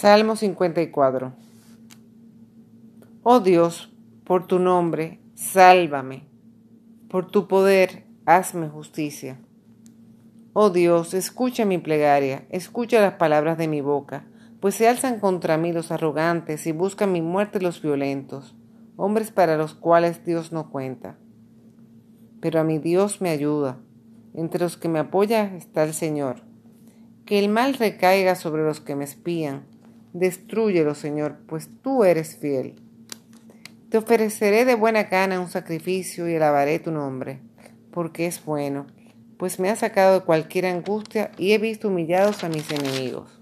Salmo 54 Oh Dios, por tu nombre, sálvame. Por tu poder, hazme justicia. Oh Dios, escucha mi plegaria, escucha las palabras de mi boca, pues se alzan contra mí los arrogantes y buscan mi muerte los violentos, hombres para los cuales Dios no cuenta. Pero a mi Dios me ayuda, entre los que me apoyan está el Señor. Que el mal recaiga sobre los que me espían Destrúyelo, Señor, pues tú eres fiel. Te ofreceré de buena gana un sacrificio y alabaré tu nombre, porque es bueno, pues me ha sacado de cualquier angustia y he visto humillados a mis enemigos.